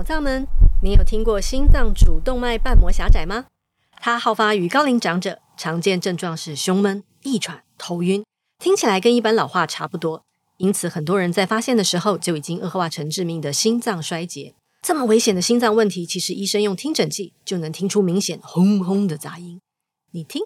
宝藏们，你有听过心脏主动脉瓣膜狭窄吗？它好发于高龄长者，常见症状是胸闷、易喘、头晕，听起来跟一般老化差不多。因此，很多人在发现的时候就已经恶化成致命的心脏衰竭。这么危险的心脏问题，其实医生用听诊器就能听出明显轰轰的杂音。你听。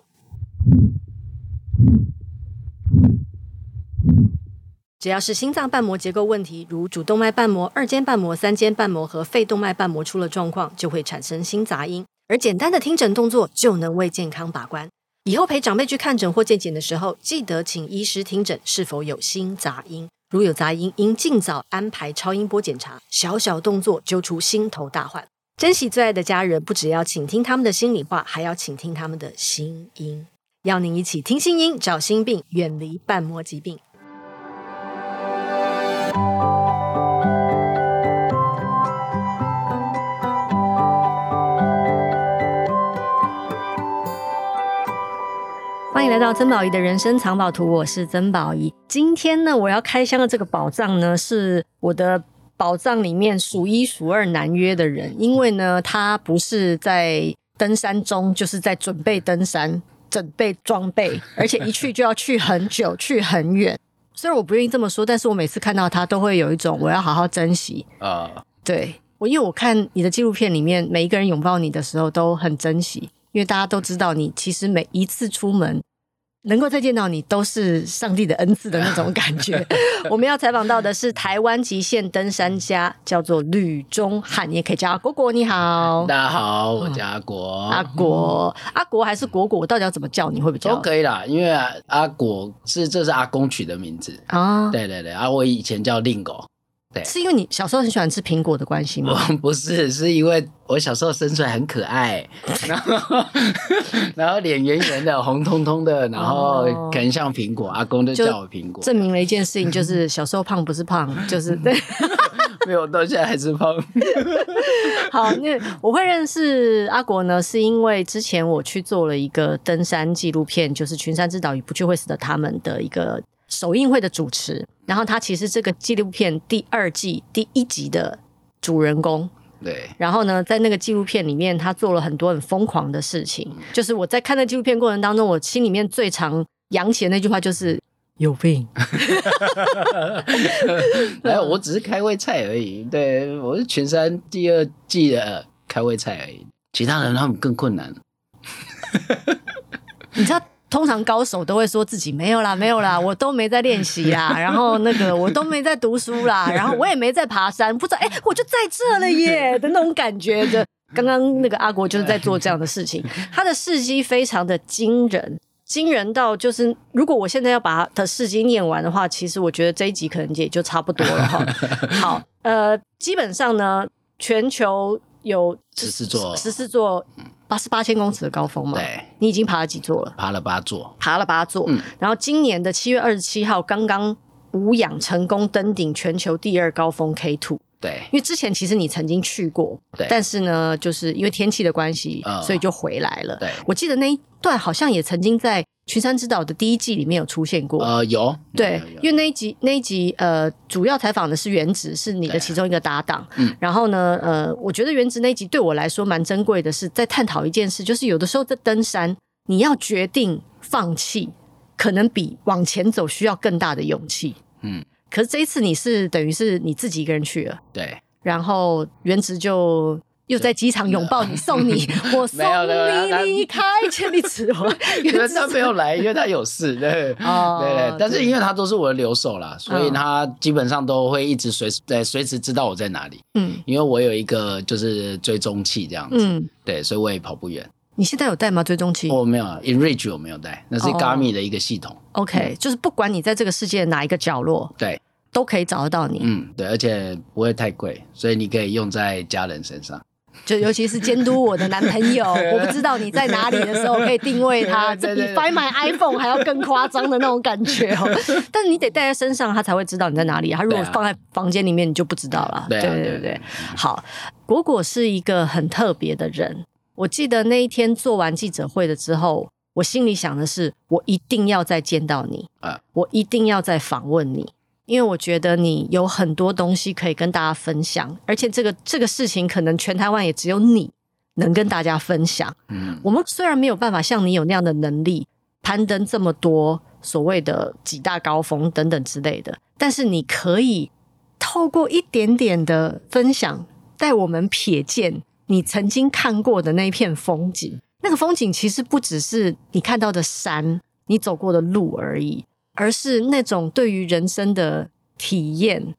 只要是心脏瓣膜结构问题，如主动脉瓣膜、二尖瓣膜、三尖瓣膜和肺动脉瓣膜出了状况，就会产生心杂音。而简单的听诊动作就能为健康把关。以后陪长辈去看诊或健检的时候，记得请医师听诊是否有心杂音。如有杂音，应尽早安排超音波检查。小小动作揪出心头大患。珍惜最爱的家人，不只要倾听他们的心里话，还要倾听他们的心音。邀您一起听心音，找心病，远离瓣膜疾病。欢迎来到曾宝仪的人生藏宝图，我是曾宝仪。今天呢，我要开箱的这个宝藏呢，是我的宝藏里面数一数二难约的人，因为呢，他不是在登山中，就是在准备登山。准备装备，而且一去就要去很久，去很远。虽然我不愿意这么说，但是我每次看到他，都会有一种我要好好珍惜啊。Uh. 对，我因为我看你的纪录片里面，每一个人拥抱你的时候都很珍惜，因为大家都知道你其实每一次出门。能够再见到你，都是上帝的恩赐的那种感觉。我们要采访到的是台湾极限登山家，叫做吕中翰，你也可以叫阿果果。你好，大家好，我叫阿果。阿果，阿果还是果果？我到底要怎么叫你？会不会叫？都可以啦，因为阿果是这是阿公取的名字啊。对对对，啊，我以前叫令狗。对，是因为你小时候很喜欢吃苹果的关系吗？不是，是因为我小时候生出来很可爱，然后 然后脸圆圆的、红彤彤的，然后可能像苹果，阿公就叫我苹果。证明了一件事情，就是小时候胖不是胖，就是对。没有，到现在还是胖。好，那我会认识阿国呢，是因为之前我去做了一个登山纪录片，就是《群山之岛与不去会死的他们》的一个。首映会的主持，然后他其实这个纪录片第二季第一集的主人公，对。然后呢，在那个纪录片里面，他做了很多很疯狂的事情。嗯、就是我在看那纪录片过程当中，我心里面最常扬起的那句话就是“有病”。没有，我只是开胃菜而已。对，我是群山第二季的开胃菜而已，其他人他们更困难。你知道？通常高手都会说自己没有啦，没有啦，我都没在练习啦，然后那个我都没在读书啦，然后我也没在爬山，不知道哎，我就在这了耶的那种感觉的。刚刚那个阿国就是在做这样的事情，他的事迹非常的惊人，惊人到就是如果我现在要把他的事迹念完的话，其实我觉得这一集可能也就差不多了哈。好，呃，基本上呢，全球有十四座，十四座。八是八千公尺的高峰嘛，对，你已经爬了几座了？爬了八座，爬了八座。嗯，然后今年的七月二十七号，刚刚无氧成功登顶全球第二高峰 K Two。对，因为之前其实你曾经去过，对，但是呢，就是因为天气的关系，嗯，所以就回来了。对，我记得那一段好像也曾经在《群山之岛》的第一季里面有出现过。呃，有，对，因为那一集那一集呃，主要采访的是原子，是你的其中一个搭档。嗯，然后呢，呃，我觉得原子那一集对我来说蛮珍贵的，是在探讨一件事，就是有的时候在登山，你要决定放弃，可能比往前走需要更大的勇气。嗯。可是这一次你是等于是你自己一个人去了，对。然后原职就又在机场拥抱你，送你，我送你离开千里之外。因为他没有来，因为他有事，对，哦、对对。但是因为他都是我的留守啦，所以他基本上都会一直随时在随时知道我在哪里。嗯，因为我有一个就是追踪器这样子，嗯，对，所以我也跑不远。你现在有带吗？追踪器？我没有，InReach 我没有带，那是 Garmin 的一个系统。Oh, OK，嗯，就是不管你在这个世界哪一个角落，对，都可以找得到你。嗯，对，而且不会太贵，所以你可以用在家人身上。就尤其是监督我的男朋友，我不知道你在哪里的时候，可以定位他，这比 Find My iPhone 还要更夸张的那种感觉哦。但是你得带在身上，他才会知道你在哪里。他如果放在房间里面，你就不知道了。对对对对，好，果果是一个很特别的人。我记得那一天做完记者会的之后，我心里想的是，我一定要再见到你，啊，我一定要再访问你。因为我觉得你有很多东西可以跟大家分享，而且这个这个事情可能全台湾也只有你能跟大家分享。嗯，我们虽然没有办法像你有那样的能力攀登这么多所谓的几大高峰等等之类的，但是你可以透过一点点的分享，带我们瞥见你曾经看过的那一片风景。那个风景其实不只是你看到的山，你走过的路而已。而是那种对于人生的体验，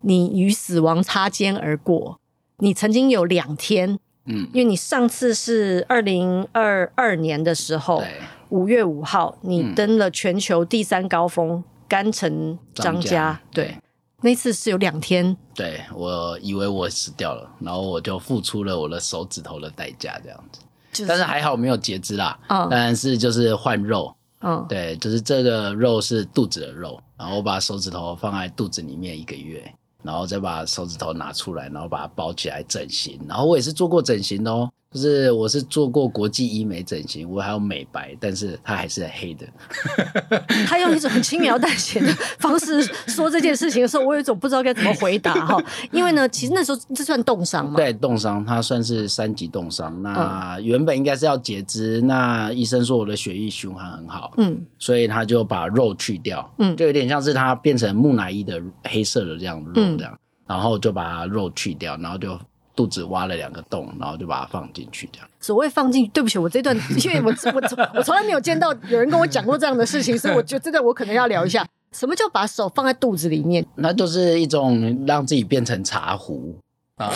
你与死亡擦肩而过。你曾经有两天，嗯，因为你上次是二零二二年的时候，五月五号，你登了全球第三高峰甘城张家，对，那次是有两天。对，我以为我死掉了，然后我就付出了我的手指头的代价，这样子。就是、但是还好没有截肢啦，嗯，但是就是换肉。嗯，对，就是这个肉是肚子的肉，然后我把手指头放在肚子里面一个月，然后再把手指头拿出来，然后把它包起来整形，然后我也是做过整形的哦。就是我是做过国际医美整形，我还有美白，但是它还是黑的。他用一种很轻描淡写的方式说这件事情的时候，我有一种不知道该怎么回答哈。因为呢，其实那时候这算冻伤吗？对，冻伤，它算是三级冻伤。那原本应该是要截肢，那医生说我的血液循环很好，嗯，所以他就把肉去掉，嗯，就有点像是它变成木乃伊的黑色的这样肉这样，嗯、然后就把肉去掉，然后就。肚子挖了两个洞，然后就把它放进去，这样。所谓放进，对不起，我这段，因为我我我从来没有见到有人跟我讲过这样的事情，所以我觉得这段我可能要聊一下，什么叫把手放在肚子里面？那就是一种让自己变成茶壶。啊，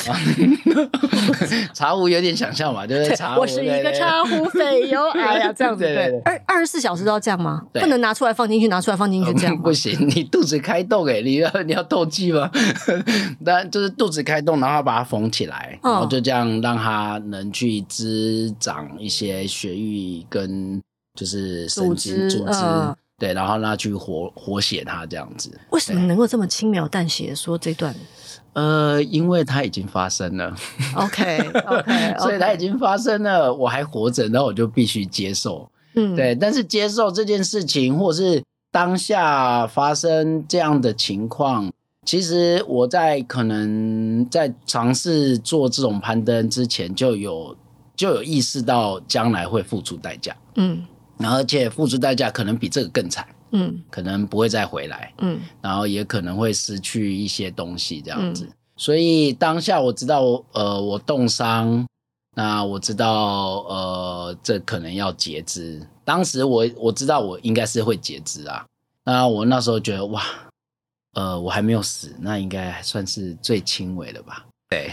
茶壶有点想象嘛，就是茶壶。我是一个茶壶，肥又矮呀，这样子对。二二十四小时都要这样吗？不能拿出来放进去，拿出来放进去这样 不行。你肚子开洞哎，你要 你要透气吗？但就是肚子开洞，然后把它缝起来，然后就这样让它能去滋长一些血液跟就是神经组织，对，然后让它去活活血它这样子。为什么能够这么轻描淡写说这段？呃，因为它已经发生了，OK OK，所以它已经发生了，我还活着，那我就必须接受，嗯，对。但是接受这件事情，或是当下发生这样的情况，其实我在可能在尝试做这种攀登之前，就有就有意识到将来会付出代价，嗯，而且付出代价可能比这个更惨。嗯，可能不会再回来，嗯，然后也可能会失去一些东西这样子，嗯、所以当下我知道，呃，我冻伤，那我知道，呃，这可能要截肢。当时我我知道我应该是会截肢啊，那我那时候觉得哇，呃，我还没有死，那应该算是最轻微的吧？对，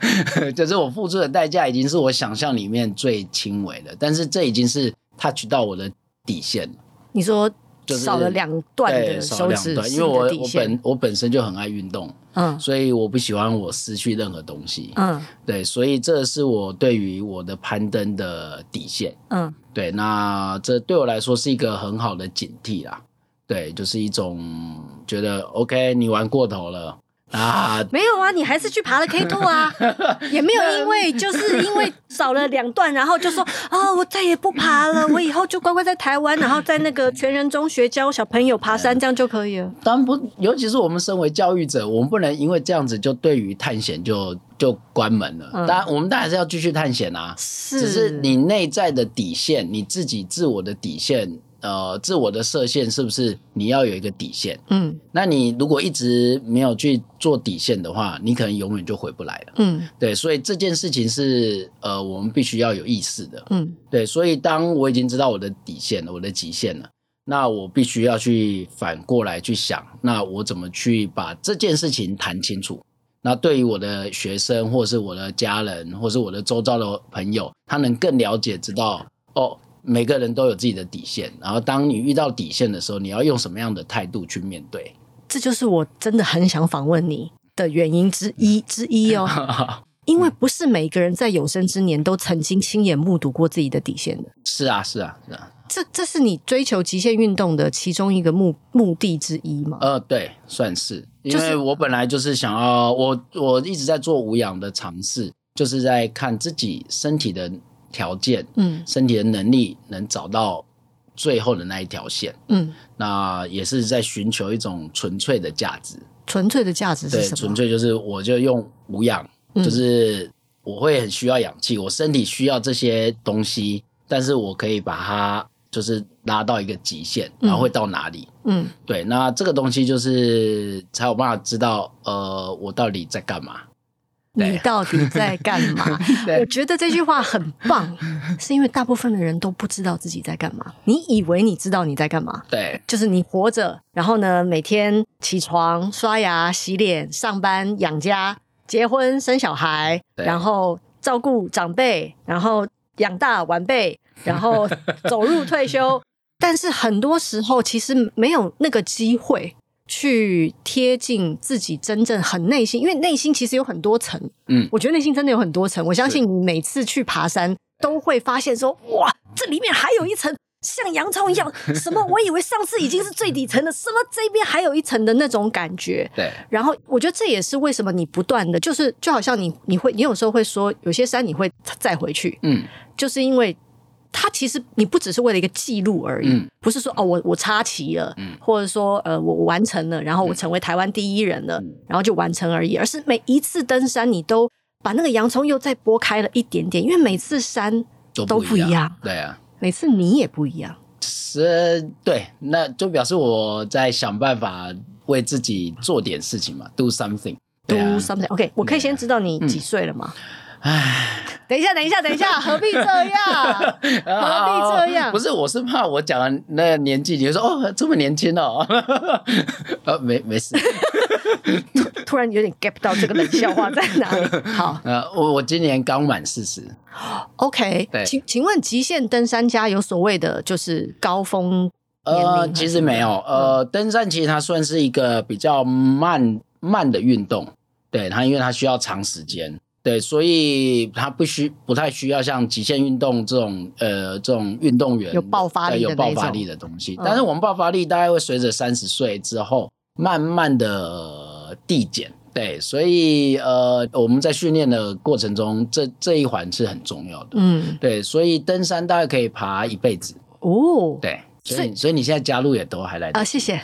就是我付出的代价已经是我想象里面最轻微的，但是这已经是 touch 到我的底线了。你说？就是、少了两段的手指，因为我我本我本身就很爱运动，嗯，所以我不喜欢我失去任何东西，嗯，对，所以这是我对于我的攀登的底线，嗯，对，那这对我来说是一个很好的警惕啦，对，就是一种觉得 OK，你玩过头了。啊，没有啊，你还是去爬了 K two 啊，也没有因为就是因为少了两段，然后就说啊、哦，我再也不爬了，我以后就乖乖在台湾，然后在那个全人中学教小朋友爬山，这样就可以了。当然不，尤其是我们身为教育者，我们不能因为这样子就对于探险就就关门了。当然，我们当然是要继续探险啊，是，只是你内在的底线，你自己自我的底线。呃，自我的设限是不是你要有一个底线？嗯，那你如果一直没有去做底线的话，你可能永远就回不来了。嗯，对，所以这件事情是呃，我们必须要有意识的。嗯，对，所以当我已经知道我的底线了，我的极限了，那我必须要去反过来去想，那我怎么去把这件事情谈清楚？那对于我的学生，或是我的家人，或是我的周遭的朋友，他能更了解，知道哦。每个人都有自己的底线，然后当你遇到底线的时候，你要用什么样的态度去面对？这就是我真的很想访问你的原因之一 之一哦。因为不是每个人在有生之年都曾经亲眼目睹过自己的底线的。是啊，是啊，是啊。这这是你追求极限运动的其中一个目目的之一吗？呃，对，算是。因为我本来就是想要，我我一直在做无氧的尝试，就是在看自己身体的。条件，嗯，身体的能力能找到最后的那一条线。嗯，那也是在寻求一种纯粹的价值。纯粹的价值是什么？纯粹就是我就用无氧，嗯、就是我会很需要氧气，我身体需要这些东西，但是我可以把它就是拉到一个极限，然后会到哪里？嗯，对，那这个东西就是才有办法知道，呃，我到底在干嘛。你到底在干嘛？我觉得这句话很棒，是因为大部分的人都不知道自己在干嘛。你以为你知道你在干嘛？对，就是你活着，然后呢，每天起床、刷牙、洗脸、上班、养家、结婚、生小孩，然后照顾长辈，然后养大晚辈，然后 走入退休。但是很多时候，其实没有那个机会。去贴近自己真正很内心，因为内心其实有很多层。嗯，我觉得内心真的有很多层。我相信你每次去爬山都会发现说，哇，这里面还有一层像洋葱一样。什么？我以为上次已经是最底层的，什么这边还有一层的那种感觉。对。然后我觉得这也是为什么你不断的，就是就好像你你会你有时候会说，有些山你会再回去。嗯，就是因为。它其实你不只是为了一个记录而已，嗯、不是说哦，我我插旗了，嗯、或者说呃我完成了，然后我成为台湾第一人了，嗯、然后就完成而已，而是每一次登山你都把那个洋葱又再剥开了一点点，因为每次山都不一样，一样对啊，每次你也不一样，是，对，那就表示我在想办法为自己做点事情嘛，do something，do something，OK，、okay, 我可以先知道你几岁了吗？唉。等一下，等一下，等一下，何必这样？何必这样？不是，我是怕我讲了那个年纪，你就说哦，这么年轻哦。呃，没没事。突突然有点 get 到这个冷笑话在哪里？好，呃，我我今年刚满四十。OK，对，请请问极限登山家有所谓的就是高峰？呃，其实没有。呃，登山其实它算是一个比较慢慢的运动，对它，因为它需要长时间。对，所以他不需不太需要像极限运动这种呃这种运动员有爆发力有爆发力的东西。但是我们爆发力大概会随着三十岁之后慢慢的递减。对，所以呃我们在训练的过程中，这这一环是很重要的。嗯，对，所以登山大概可以爬一辈子。哦，对，所以所以你现在加入也都还来得及啊，谢谢。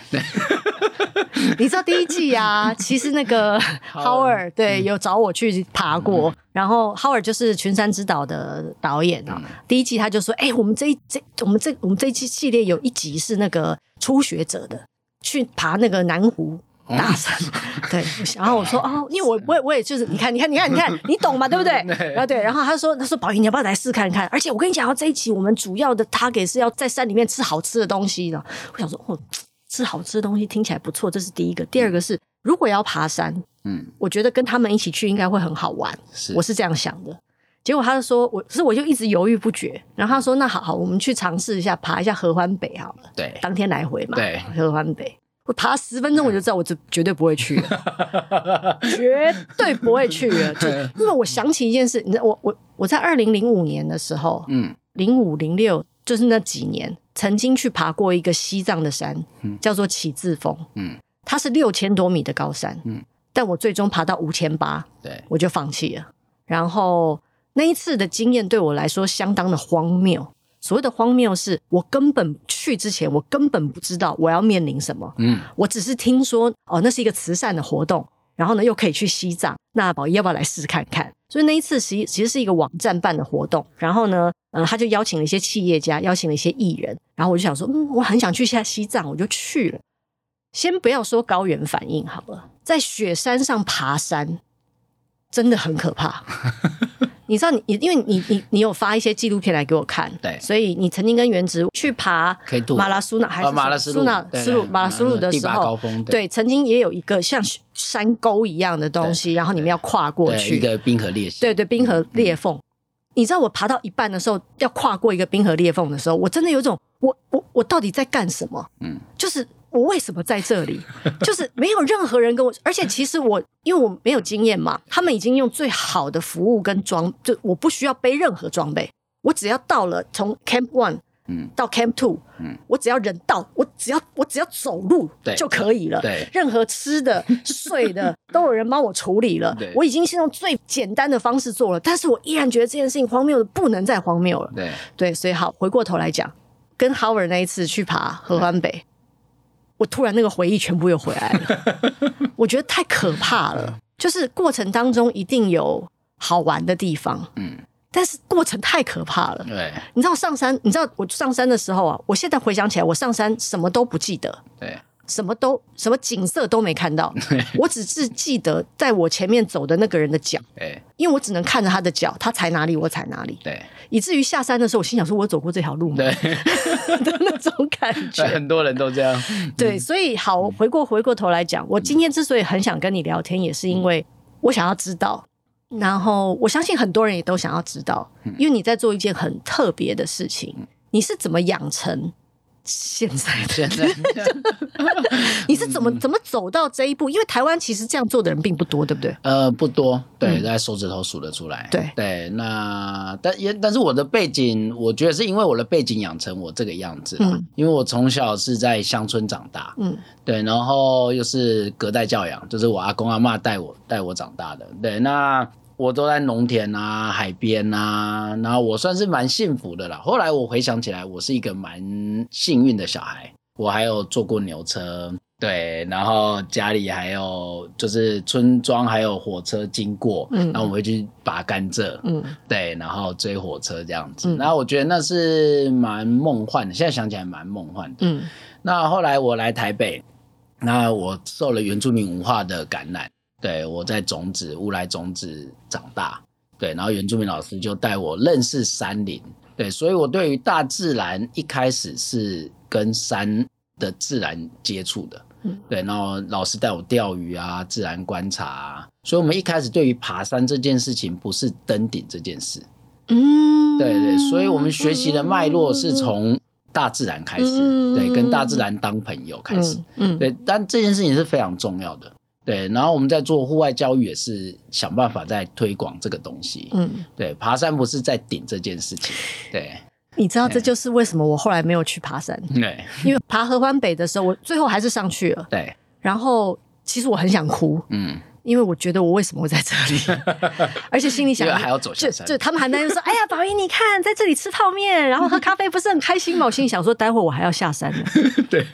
你知道第一季啊，其实那个 Howard 对有找我去爬过，然后 Howard 就是群山之岛的导演啊。第一季他就说：“哎，我们这一这我们这我们这一季系列有一集是那个初学者的，去爬那个南湖大山。”对，然后我说：“哦，因为我我也我也就是你看你看你看你看你懂嘛？对不对？”然后对，然后他说：“他说宝仪你要不要来试看看？而且我跟你讲，这一期我们主要的 target 是要在山里面吃好吃的东西的。”我想说：“哦。”吃好吃的东西听起来不错，这是第一个。第二个是，如果要爬山，嗯，我觉得跟他们一起去应该会很好玩。是，我是这样想的。结果他就说，我，可是我就一直犹豫不决。然后他说，那好好，我们去尝试一下爬一下合欢北好了。对，当天来回嘛。对，合欢北，我爬十分钟我就知道，我这绝对不会去了，绝对不会去了。就因为我想起一件事，你知道，我我我在二零零五年的时候，嗯，零五零六。就是那几年，曾经去爬过一个西藏的山，嗯、叫做起字峰。嗯，它是六千多米的高山。嗯，但我最终爬到五千八，对，我就放弃了。然后那一次的经验对我来说相当的荒谬。所谓的荒谬是，我根本去之前，我根本不知道我要面临什么。嗯，我只是听说哦，那是一个慈善的活动。然后呢，又可以去西藏。那宝仪要不要来试看看？所以那一次其实其实是一个网站办的活动。然后呢，呃，他就邀请了一些企业家，邀请了一些艺人。然后我就想说，嗯，我很想去下西藏，我就去了。先不要说高原反应好了，在雪山上爬山真的很可怕。你知道你，你因为你你你有发一些纪录片来给我看，对，所以你曾经跟原植去爬马拉苏纳还是马拉苏纳斯鲁马拉苏鲁的时候，对，曾经也有一个像山沟一样的东西，然后你们要跨过去，一个冰河裂隙，对对，冰河裂缝。你知道我爬到一半的时候，要跨过一个冰河裂缝的时候，我真的有种，我我我到底在干什么？嗯，就是。我为什么在这里？就是没有任何人跟我，而且其实我因为我没有经验嘛，他们已经用最好的服务跟装，就我不需要背任何装备，我只要到了从 Camp One 嗯到 Camp Two 嗯，我只要人到，我只要我只要走路就可以了，对，任何吃的睡的都有人帮我处理了，对，我已经是用最简单的方式做了，但是我依然觉得这件事情荒谬的不能再荒谬了，对对，所以好回过头来讲。跟 Howard 那一次去爬合欢北，我突然那个回忆全部又回来了，我觉得太可怕了。就是过程当中一定有好玩的地方，嗯，但是过程太可怕了。对，你知道上山，你知道我上山的时候啊，我现在回想起来，我上山什么都不记得。对。什么都什么景色都没看到，我只是记得在我前面走的那个人的脚，因为我只能看着他的脚，他踩哪里我踩哪里，对，以至于下山的时候，我心想说，我走过这条路吗？对，的那种感觉，很多人都这样。对，所以好，回过回过头来讲，我今天之所以很想跟你聊天，也是因为我想要知道，然后我相信很多人也都想要知道，因为你在做一件很特别的事情，你是怎么养成？现在，现在，你是怎么怎么走到这一步？因为台湾其实这样做的人并不多，对不对？呃，不多，对，在手指头数得出来。对对，那但也但是我的背景，我觉得是因为我的背景养成我这个样子。嗯，因为我从小是在乡村长大，嗯，对，然后又是隔代教养，就是我阿公阿妈带我带我长大的。对，那。我都在农田啊、海边啊，然后我算是蛮幸福的啦。后来我回想起来，我是一个蛮幸运的小孩。我还有坐过牛车，对，然后家里还有就是村庄还有火车经过，嗯，然后我会去拔甘蔗，嗯，对，然后追火车这样子。嗯，然后我觉得那是蛮梦幻的，现在想起来蛮梦幻的。嗯，那后来我来台北，那我受了原住民文化的感染。对，我在种子乌来种子长大，对，然后原住民老师就带我认识山林，对，所以我对于大自然一开始是跟山的自然接触的，嗯，对，然后老师带我钓鱼啊，自然观察啊，所以我们一开始对于爬山这件事情不是登顶这件事，嗯，对对，所以我们学习的脉络是从大自然开始，对，跟大自然当朋友开始，嗯，对，但这件事情是非常重要的。对，然后我们在做户外教育，也是想办法在推广这个东西。嗯，对，爬山不是在顶这件事情。对，你知道这就是为什么我后来没有去爬山。对，因为爬合欢北的时候，我最后还是上去了。对，然后其实我很想哭。嗯。因为我觉得我为什么会在这里，而且心里想还要走下山，就就他们还担心说：“哎呀，宝仪，你看在这里吃泡面，然后喝咖啡，不是很开心吗？”我心里想说：“待会我还要下山呢。”对，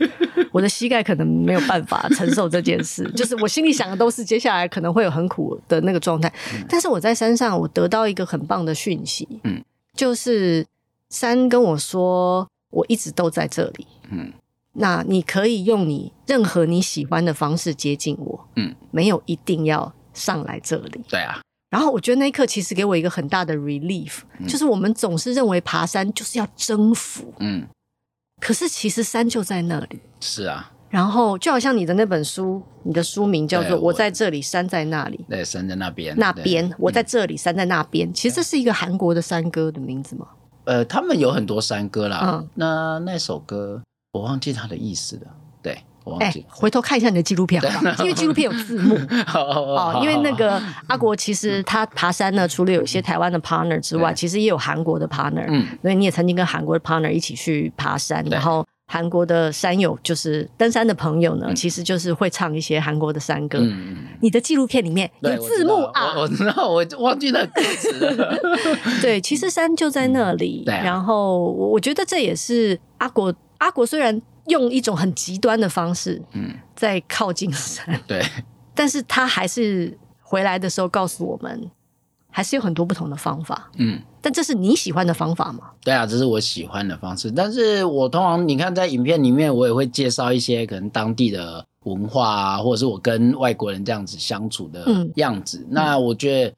我的膝盖可能没有办法承受这件事。就是我心里想的都是接下来可能会有很苦的那个状态。嗯、但是我在山上，我得到一个很棒的讯息，嗯，就是山跟我说，我一直都在这里，嗯。那你可以用你任何你喜欢的方式接近我，嗯，没有一定要上来这里。对啊。然后我觉得那一刻其实给我一个很大的 relief，嗯，就是我们总是认为爬山就是要征服，嗯，可是其实山就在那里。是啊。然后就好像你的那本书，你的书名叫做《我在这里，山在那里》。对，山在那边。那边，我在这里，山在那边。其实这是一个韩国的山歌的名字吗？呃，他们有很多山歌啦。嗯。那那首歌。我忘记他的意思了，对，我忘记。欸、回头看一下你的纪录片好不好？因为纪录片有字幕。哦，因为那个阿国其实他爬山呢，除了有一些台湾的 partner 之外，其实也有韩国的 partner。嗯，所以你也曾经跟韩国的 partner 一起去爬山，然后韩国的山友就是登山的朋友呢，其实就是会唱一些韩国的山歌。嗯，你的纪录片里面有字幕啊？我知道，我忘记了歌词了。对，其实山就在那里。然后我我觉得这也是阿国。阿国虽然用一种很极端的方式，嗯，在靠近山，对，但是他还是回来的时候告诉我们，还是有很多不同的方法，嗯，但这是你喜欢的方法吗？对啊，这是我喜欢的方式。但是我通常你看在影片里面，我也会介绍一些可能当地的文化啊，或者是我跟外国人这样子相处的样子。嗯，那我觉得。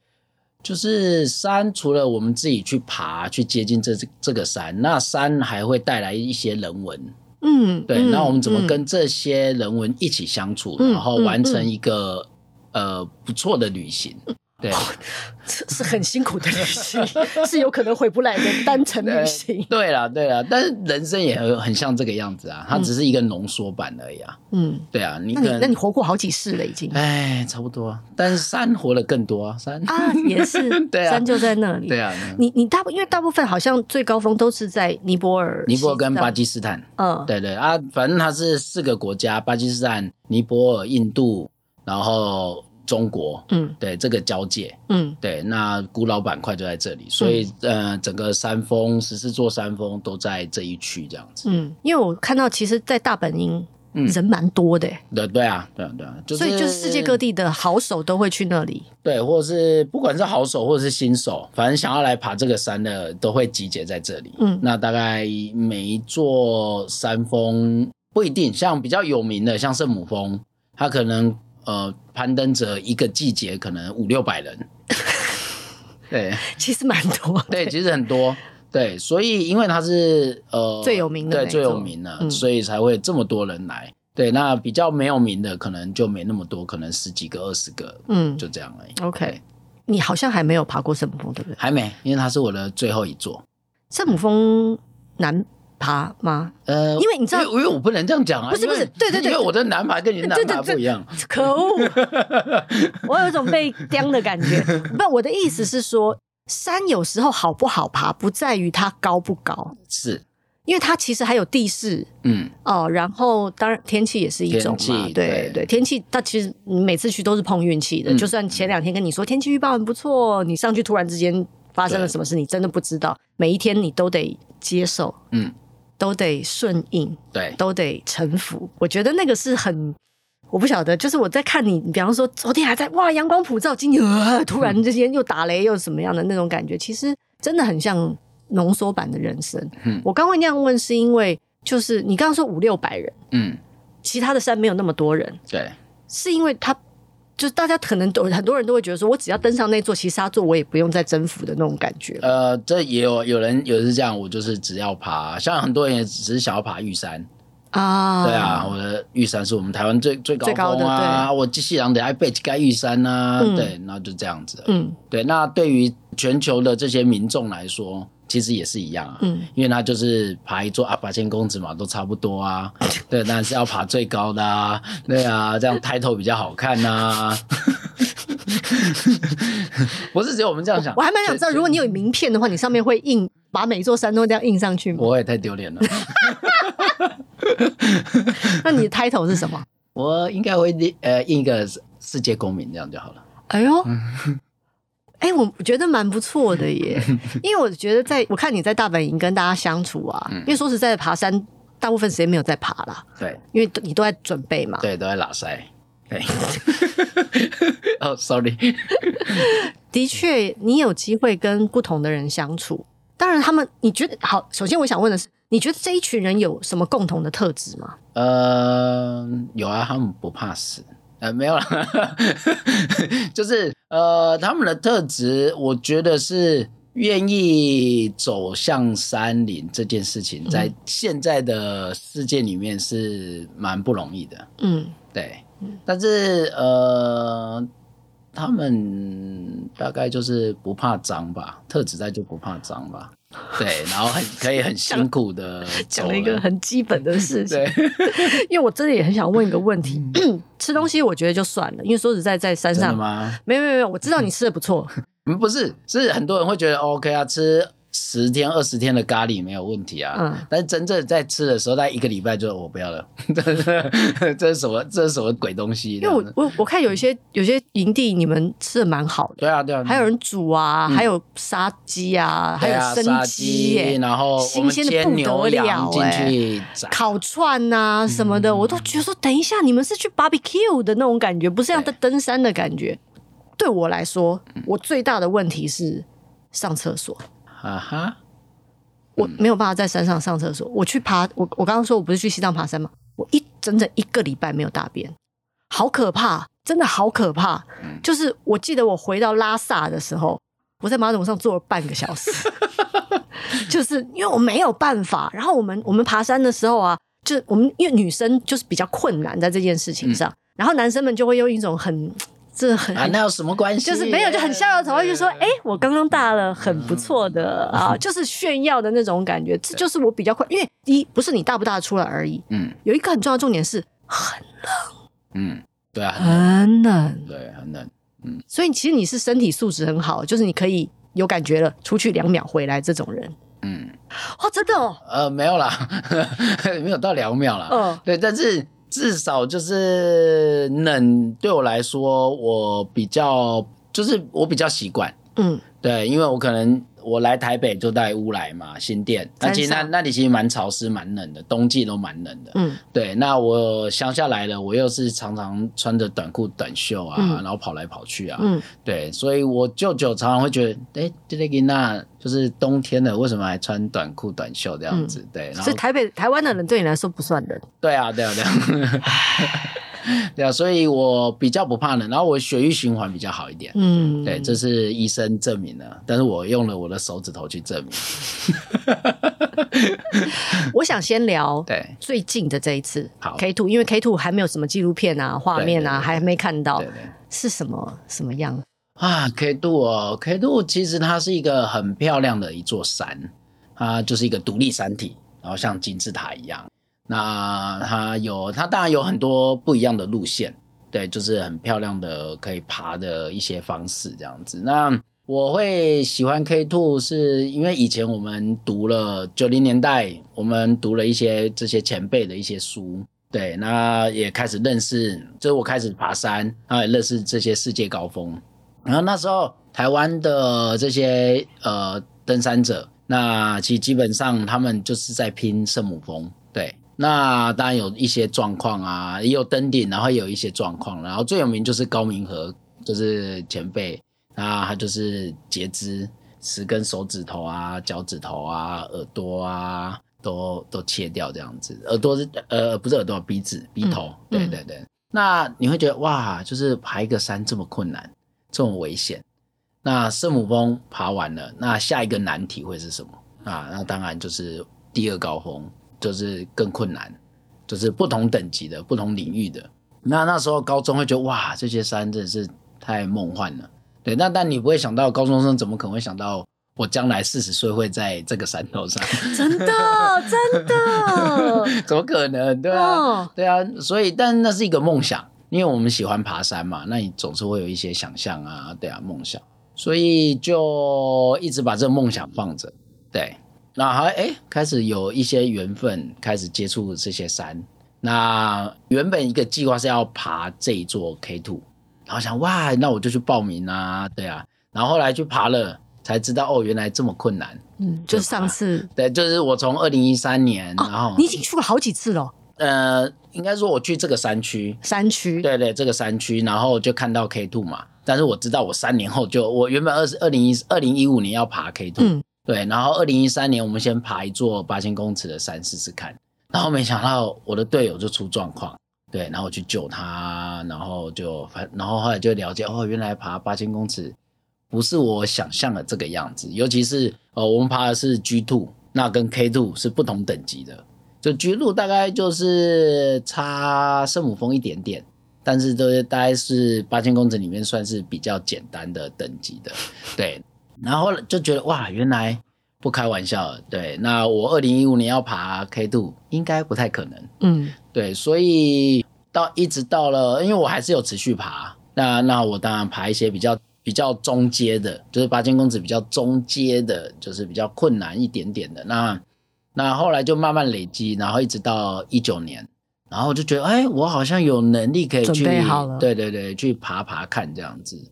就是山，除了我们自己去爬去接近这这个山，那山还会带来一些人文，嗯，对。那我们怎么跟这些人文一起相处，嗯、然后完成一个、嗯嗯、呃不错的旅行？对，是是很辛苦的旅行，是有可能回不来的单程旅行。对了，对了，但是人生也很很像这个样子啊，它只是一个浓缩版而已啊。嗯，对啊，你那你那你活过好几世了已经。哎，差不多，但是山活了更多啊，山啊也是，对啊，山就在那里。对啊，你你大部因为大部分好像最高峰都是在尼泊尔、尼泊尔跟巴基斯坦。嗯，对对啊，反正它是四个国家：巴基斯坦、尼泊尔、印度，然后。中国，嗯，对，这个交界，嗯，对，那古老板块就在这里，所以、嗯、呃，整个山峰十四座山峰都在这一区这样子。嗯，因为我看到其实，在大本营。人蛮多的，对对啊，对啊，对啊，就是、所以就是世界各地的好手都会去那里，对，或者是不管是好手或者是新手，反正想要来爬这个山的都会集结在这里。嗯，那大概每一座山峰不一定，像比较有名的，像圣母峰，它可能呃攀登者一个季节可能五六百人，对，其实蛮多，对，其实很多。对，所以因为它是呃最有名的，对，最有名的，嗯，所以才会这么多人来。对，那比较没有名的可能就没那么多，可能十几个、二十个，嗯，就这样而已。OK，你好像还没有爬过圣母峰，对不对？还没，因为它是我的最后一座。圣母峰难爬吗？呃，因为你知道，因为我不能这样讲啊，不是不是，对对对，因为我的男爬跟你的男爬不一样。可恶，我有一种被刁的感觉。不，我的意思是说。山有时候好不好爬，不在于它高不高，是。因为它其实还有地势，嗯。哦，然后当然天气也是一种嘛，对对，对，天气它其实你每次去都是碰运气的，嗯，就算前两天跟你说天气预报很不错，你上去突然之间发生了什么事，你真的不知道，每一天你都得接受，嗯，都得顺应，对，都得臣服，我觉得那个是很。我不晓得，就是我在看你，比方说昨天还在哇阳光普照，今天、呃、突然之间又打雷又什么样的那种感觉，其实真的很像浓缩版的人生。嗯，我刚会那样问，是因为就是你刚刚说五六百人，嗯，其他的山没有那么多人，对，是因为他就是大家可能都很多人都会觉得说，我只要登上那座其他座，我也不用再征服的那种感觉。呃，这也有有人有人是这样，我就是只要爬，像很多人也只是想要爬玉山。啊，对啊，我的玉山是我们台湾最最高峰啊，我机器人得爱背几盖玉山啊，嗯、对，那就这样子。嗯，对，那对于全球的这些民众来说，其实也是一样啊，嗯，因为他就是爬一座啊，八千公尺嘛，都差不多啊，对，但是要爬最高的啊，对啊，这样抬头比较好看啊。不是只有我们这样想，我还蛮想知道，如果你有名片的话，你上面会印把每座山都这样印上去吗？我也太丢脸了。那你的 title 是什么？我应该会呃印一个世界公民这样就好了。哎呦，哎、欸，我觉得蛮不错的耶，因为我觉得在我看你在大本营跟大家相处啊，因为说实在的，爬山大部分时间没有在爬啦。对，因为你都在准备嘛。对，都在拉塞。对。哦、oh,，sorry。的确，你有机会跟不同的人相处。当然，他们你觉得好？首先，我想问的是，你觉得这一群人有什么共同的特质吗？呃，有啊，他们不怕死。呃，没有啦，就是呃，他们的特质，我觉得是愿意走向山林这件事情，在现在的世界里面是蛮不容易的。嗯，对。但是呃。他们大概就是不怕脏吧，特指在就不怕脏吧。对，然后很可以很辛苦的讲了一个很基本的事情。对，因为我真的也很想问一个问题，吃东西我觉得就算了，因为说实在在山上，没有没有没有，我知道你吃的不错。嗯，不是，是很多人会觉得 OK 啊，吃。十天二十天的咖喱没有问题啊，嗯，但是真正在吃的时候，大概一个礼拜就我不要了，这是什么？这是什么鬼东西？因为我我我看有一些有些营地你们吃的蛮好的，对啊对啊，还有人煮啊，嗯、还有杀鸡啊，还有生鸡、欸，然后新鲜的不得了哎、欸，烤串啊什么的，嗯、我都觉得说，等一下你们是去 barbecue 的那种感觉，不是像在登山的感觉。对，对我来说，我最大的问题是上厕所。啊哈！我没有办法在山上上厕所。我去爬，我我刚刚说我不是去西藏爬山吗？我一整整一个礼拜没有大便，好可怕，真的好可怕。就是我记得我回到拉萨的时候，我在马桶上坐了半个小时，就是因为我没有办法。然后我们我们爬山的时候啊，就是我们因为女生就是比较困难在这件事情上，然后男生们就会用一种很。这很啊，那有什么关系？就是没有，就很逍遥，头就说：“哎，我刚刚大了，很不错的啊，就是炫耀的那种感觉。这就是我比较快，因为第一不是你大不大出来而已，嗯，有一个很重要的重点是很冷，嗯，对啊，很冷，对，很冷，嗯，所以其实你是身体素质很好，就是你可以有感觉了，出去两秒回来这种人，嗯，哦，真的哦，呃，没有啦，没有到两秒啦，嗯，对，但是。至少就是冷对我来说，我比较就是我比较习惯。嗯，对，因为我可能。我来台北就带乌来嘛，新店。那其实那那里其实蛮潮湿、蛮冷的，冬季都蛮冷的。嗯，对。那我乡下来了，我又是常常穿着短裤短袖啊，嗯、然后跑来跑去啊。嗯，对。所以我舅舅常常会觉得，哎，这个那就是冬天了，为什么还穿短裤短袖这样子？嗯、对。所以台北台湾的人对你来说不算冷。对啊，对啊，对啊。对啊，所以我比较不怕冷，然后我血液循环比较好一点。嗯，对，这是医生证明的，但是我用了我的手指头去证明。我想先聊对最近的这一次好 K two，因为 K two 还没有什么纪录片啊、画面啊，还没看到，是什么什么样啊？K two 哦，K two 其实它是一个很漂亮的一座山，它就是一个独立山体，然后像金字塔一样。那它有，它当然有很多不一样的路线，对，就是很漂亮的可以爬的一些方式这样子。那我会喜欢 K Two，是因为以前我们读了九零年代，我们读了一些这些前辈的一些书，对，那也开始认识，就是我开始爬山，然后也认识这些世界高峰。然后那时候台湾的这些呃登山者，那其实基本上他们就是在拼圣母峰，那当然有一些状况啊，也有登顶，然后也有一些状况，然后最有名就是高明和，就是前辈，那他就是截肢，十根手指头啊、脚趾头啊、耳朵啊，都都切掉这样子。耳朵是呃不是耳朵，鼻子、鼻头，嗯、对对对。那你会觉得哇，就是爬一个山这么困难，这么危险。那圣母峰爬完了，那下一个难题会是什么啊？那当然就是第二高峰。就是更困难，就是不同等级的、不同领域的。那那时候高中会觉得哇，这些山真的是太梦幻了。对，那但你不会想到高中生怎么可能会想到我将来四十岁会在这个山头上？真的，真的，怎么可能？对啊，哦、对啊。所以，但那是一个梦想，因为我们喜欢爬山嘛，那你总是会有一些想象啊，对啊，梦想。所以就一直把这个梦想放着，对。那还哎，开始有一些缘分，开始接触这些山。那原本一个计划是要爬这一座 K two，然后想哇，那我就去报名啊，对啊。然后后来去爬了，才知道哦，原来这么困难。嗯，就上次对，就是我从二零一三年，哦、然后你已经去过好几次了。呃，应该说我去这个山区，山区，对对，这个山区，然后就看到 K two 嘛。但是我知道我三年后就，我原本二二零一二零一五年要爬 K2。嗯对，然后二零一三年我们先爬一座八千公尺的山试试看，然后没想到我的队友就出状况，对，然后我去救他，然后就反，然后后来就了解哦，原来爬八千公尺不是我想象的这个样子，尤其是呃我们爬的是 G two，那跟 K two 是不同等级的，就 G two 大概就是差圣母峰一点点，但是都大概是八千公尺里面算是比较简单的等级的，对。然后就觉得哇，原来不开玩笑，对。那我二零一五年要爬 K2，应该不太可能，嗯，对。所以到一直到了，因为我还是有持续爬，那那我当然爬一些比较比较中阶的，就是八千公尺比较中阶的，就是比较困难一点点的。那那后来就慢慢累积，然后一直到一九年，然后我就觉得，哎，我好像有能力可以去，对对对，去爬爬看这样子。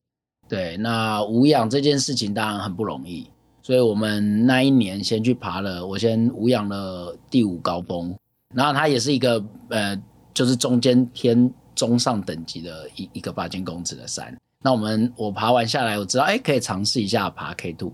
对，那无氧这件事情当然很不容易，所以我们那一年先去爬了，我先无氧了第五高峰，然后它也是一个呃，就是中间偏中上等级的一一个八千公尺的山。那我们我爬完下来，我知道哎，可以尝试一下爬 K two。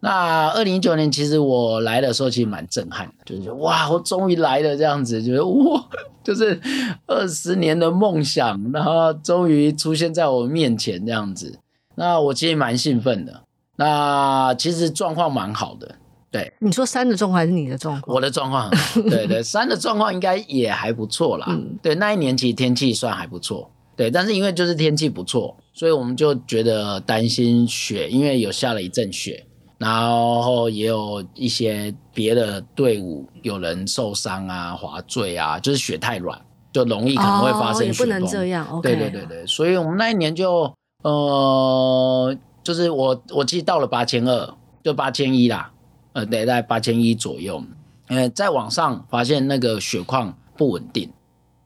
那二零一九年其实我来的时候其实蛮震撼的，就是哇，我终于来了这样子，就是哇，就是二十年的梦想，然后终于出现在我面前这样子。那我其实蛮兴奋的。那其实状况蛮好的，对。你说山的状况还是你的状况？我的状况很好，对对，山的状况应该也还不错啦。嗯，对，那一年其实天气算还不错，对。但是因为就是天气不错，所以我们就觉得担心雪，因为有下了一阵雪，然后也有一些别的队伍有人受伤啊、滑坠啊，就是雪太软，就容易可能会发生雪崩。不能这样。Okay。对对对对，所以我们那一年就。呃，就是我，我其实到了八千二，就八千一啦，呃，得在八千一左右。呃，在网上发现那个血况不稳定，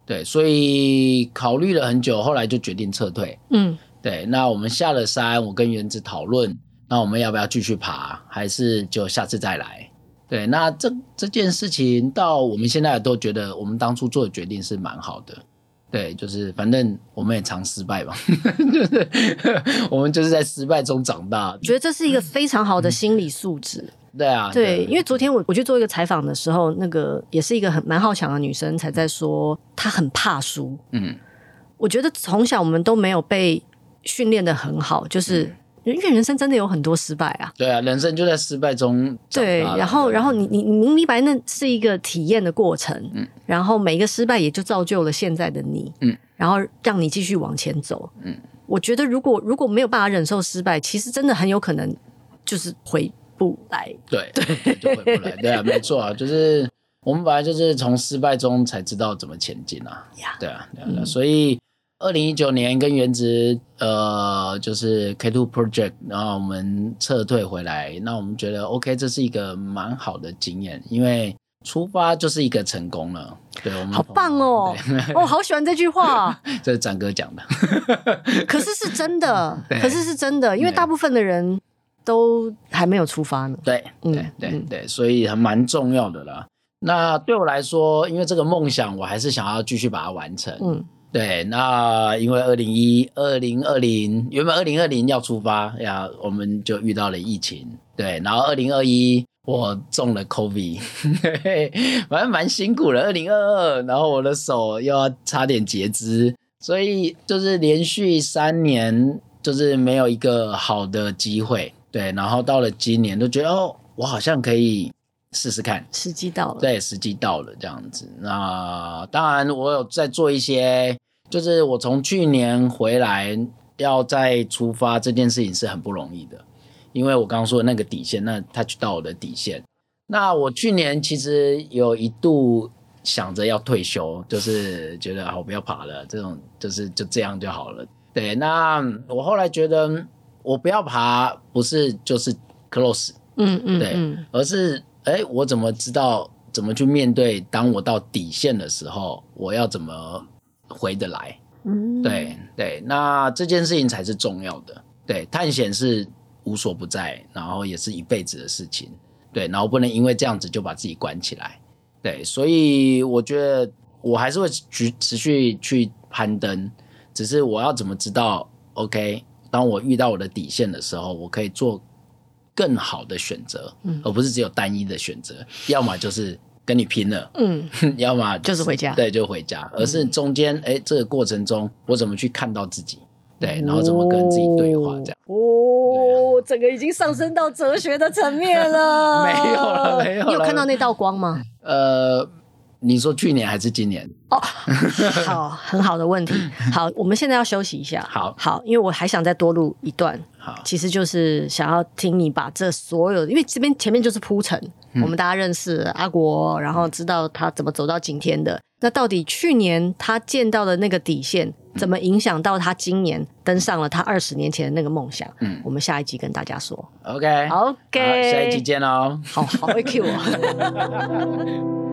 对，所以考虑了很久，后来就决定撤退。嗯，对。那我们下了山，我跟原子讨论，那我们要不要继续爬，还是就下次再来？对，那这这件事情到我们现在都觉得，我们当初做的决定是蛮好的。对，就是反正我们也常失败吧，就是我们就是在失败中长大。觉得这是一个非常好的心理素质。嗯对啊，对，对，因为昨天我我去做一个采访的时候，那个也是一个很蛮好强的女生，才在说她很怕输。嗯，我觉得从小我们都没有被训练的很好，就是、嗯、因为人生真的有很多失败啊。对啊，人生就在失败中。对，然后然后你你你明白那是一个体验的过程，嗯，然后每一个失败也就造就了现在的你，嗯，然后让你继续往前走，嗯，我觉得如果如果没有办法忍受失败，其实真的很有可能就是回。不来，对。对，就回不来，对啊，没错啊，就是我们本来就是从失败中才知道怎么前进啊，对啊，对啊，嗯、所以二零一九年跟原子呃，就是 K Two Project，然后我们撤退回来，那我们觉得 OK，这是一个蛮好的经验，因为出发就是一个成功了，对我们好棒哦，我、哦、好喜欢这句话，这是展哥讲的，可是是真的，可是是真的，因为大部分的人。都还没有出发呢。对，对，对，对，对，所以还蛮重要的啦。那对我来说，因为这个梦想，我还是想要继续把它完成。嗯，对。那因为二零一二零二零原本二零二零要出发呀，我们就遇到了疫情。对，然后二零二一我中了 COVID，反正蛮辛苦的。二零二二，然后我的手又要差点截肢，所以就是连续三年就是没有一个好的机会。对，然后到了今年，都觉得哦，我好像可以试试看，时机到了。对，时机到了这样子。那当然，我有在做一些，就是我从去年回来要再出发这件事情是很不容易的，因为我刚刚说的那个底线，那 touch 到我的底线。那我去年其实有一度想着要退休，就是觉得我不要爬了，这种就是就这样就好了。对，那我后来觉得。我不要爬，不是就是 close，嗯嗯，对，而是哎，我怎么知道怎么去面对？当我到底线的时候，我要怎么回得来？嗯，对对，那这件事情才是重要的。对，探险是无所不在，然后也是一辈子的事情。对，然后不能因为这样子就把自己关起来。对，所以我觉得我还是会去持续去攀登，只是我要怎么知道？OK。当我遇到我的底线的时候，我可以做更好的选择，嗯，而不是只有单一的选择，要么就是跟你拼了，嗯，要么就是回家，对，就回家，而是中间，哎、欸，这个过程中我怎么去看到自己，对，然后怎么跟自己对话，这样，哦，整个已经上升到哲学的层面了，没有了，没有了，你有看到那道光吗？呃。你说去年还是今年？哦，好，很好的问题。好，我们现在要休息一下。好，好，因为我还想再多录一段。好，其实就是想要听你把这所有，因为这边前面就是铺陈，嗯、我们大家认识阿国，然后知道他怎么走到今天的。那到底去年他见到的那个底线，怎么影响到他今年登上了他二十年前的那个梦想？嗯，我们下一集跟大家说。OK，OK，、okay, okay, 下一集见喽。好好会 Q 我。